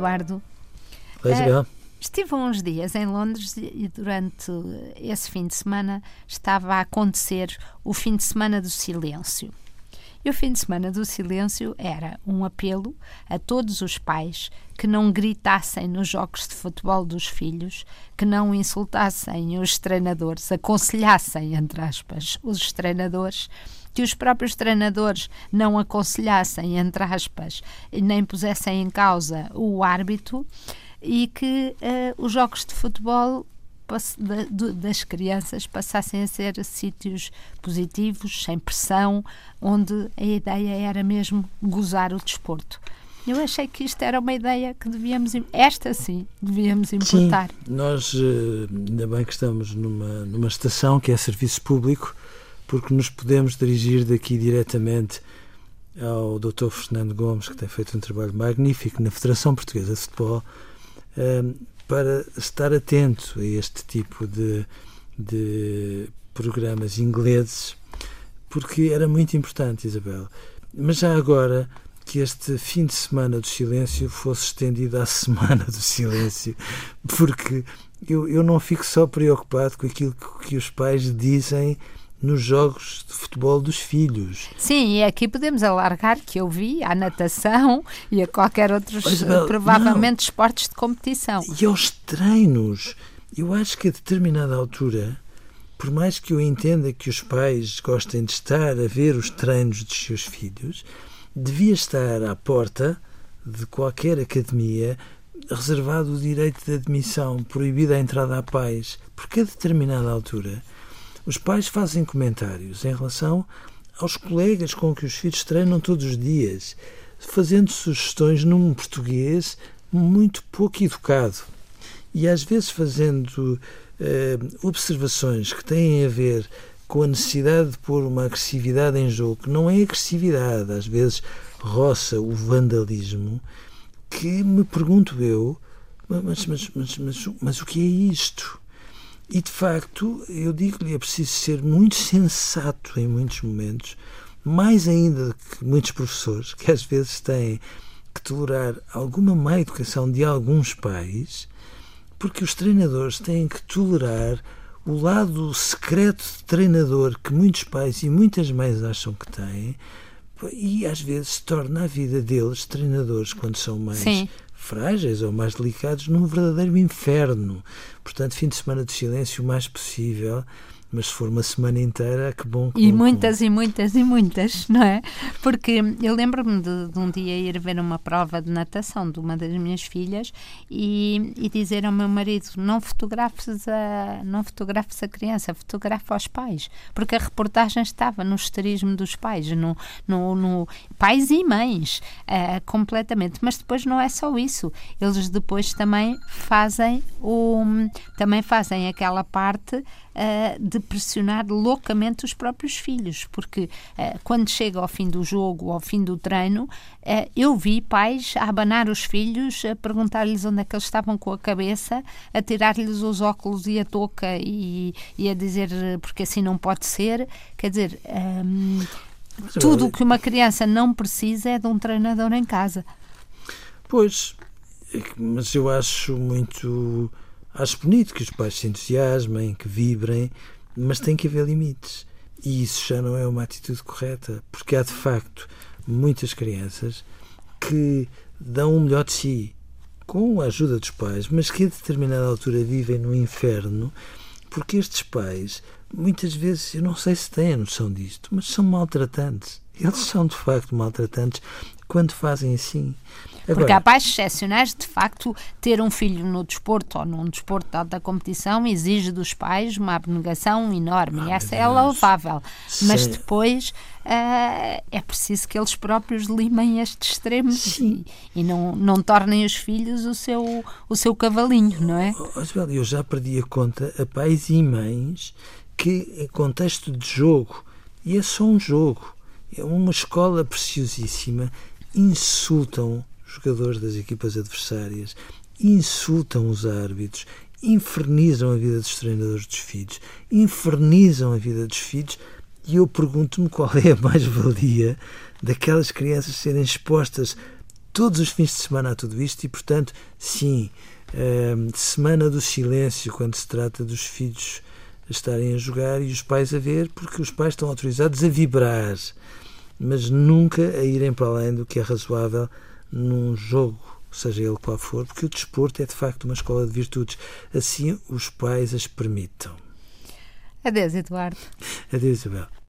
Eduardo. Oi, Isabel. Estive uns dias em Londres e durante esse fim de semana estava a acontecer o fim de semana do silêncio. E o fim de semana do silêncio era um apelo a todos os pais que não gritassem nos jogos de futebol dos filhos, que não insultassem os treinadores, aconselhassem, entre aspas, os treinadores que os próprios treinadores não aconselhassem, entre aspas, nem pusessem em causa o árbitro e que uh, os jogos de futebol das crianças passassem a ser sítios positivos, sem pressão, onde a ideia era mesmo gozar o desporto. Eu achei que isto era uma ideia que devíamos, esta sim, devíamos importar. Sim, nós, eh, ainda bem que estamos numa, numa estação que é serviço público, porque nos podemos dirigir daqui diretamente ao Dr. Fernando Gomes, que tem feito um trabalho magnífico na Federação Portuguesa de Futebol, eh, para estar atento a este tipo de, de programas ingleses, porque era muito importante, Isabel. Mas já agora que este fim de semana do silêncio fosse estendido à semana do silêncio, porque eu, eu não fico só preocupado com aquilo que, que os pais dizem nos jogos de futebol dos filhos. Sim, e aqui podemos alargar que eu vi a natação e a qualquer outro, provavelmente, não. esportes de competição. E aos treinos. Eu acho que a determinada altura, por mais que eu entenda que os pais gostem de estar a ver os treinos dos seus filhos, devia estar à porta de qualquer academia reservado o direito de admissão, proibida a entrada a pais, porque a determinada altura os pais fazem comentários em relação aos colegas com que os filhos treinam todos os dias, fazendo sugestões num português muito pouco educado e às vezes fazendo eh, observações que têm a ver com a necessidade de pôr uma agressividade em jogo, que não é agressividade, às vezes roça o vandalismo, que me pergunto eu, mas, mas, mas, mas, mas o que é isto? E de facto, eu digo-lhe, é preciso ser muito sensato em muitos momentos, mais ainda que muitos professores, que às vezes têm que tolerar alguma má educação de alguns pais, porque os treinadores têm que tolerar o lado secreto de treinador que muitos pais e muitas mães acham que têm, e às vezes torna a vida deles, treinadores, quando são mães, Sim frágeis ou mais delicados num verdadeiro inferno. Portanto, fim de semana de silêncio o mais possível mas se for uma semana inteira, que bom. Que e bom, muitas bom. e muitas e muitas, não é? Porque eu lembro-me de, de, um dia ir ver uma prova de natação de uma das minhas filhas e, e dizer ao meu marido: não fotografes a, não fotografes a criança, fotografa os pais. Porque a reportagem estava no esterismo dos pais, no, no, no pais e mães, uh, completamente. Mas depois não é só isso. Eles depois também fazem o, também fazem aquela parte uh, de pressionar loucamente os próprios filhos, porque uh, quando chega ao fim do jogo, ao fim do treino, uh, eu vi pais a abanar os filhos, a perguntar-lhes onde é que eles estavam com a cabeça, a tirar-lhes os óculos e a touca e, e, a dizer porque assim não pode ser. Quer dizer, um, tudo o que uma criança não precisa é de um treinador em casa. Pois, é mas eu acho muito Acho bonito que os pais se entusiasmem, que vibrem, mas tem que haver limites. E isso já não é uma atitude correta, porque há de facto muitas crianças que dão o melhor de si com a ajuda dos pais, mas que a determinada altura vivem no inferno, porque estes pais, muitas vezes, eu não sei se têm a noção disto, mas são maltratantes. Eles são de facto maltratantes quando fazem assim. Agora, Porque há pais excepcionais, de facto, ter um filho no desporto ou num desporto de alta competição exige dos pais uma abnegação enorme. Ah, e essa é louvável. Mas depois uh, é preciso que eles próprios limem estes extremos e, e, não, não tornem os filhos o seu, o seu cavalinho, não é? Oh, eu já perdi a conta a pais e mães que, em contexto de jogo, e é só um jogo, é uma escola preciosíssima, insultam jogadores das equipas adversárias, insultam os árbitros, infernizam a vida dos treinadores dos filhos, infernizam a vida dos filhos e eu pergunto-me qual é a mais-valia daquelas crianças serem expostas todos os fins de semana há tudo isto e, portanto, sim, uh, semana do silêncio quando se trata dos filhos estarem a jogar e os pais a ver, porque os pais estão autorizados a vibrar, mas nunca a irem para além do que é razoável num jogo, seja ele qual for, porque o desporto é de facto uma escola de virtudes. Assim os pais as permitam. Adeus, Eduardo. Adeus, Isabel.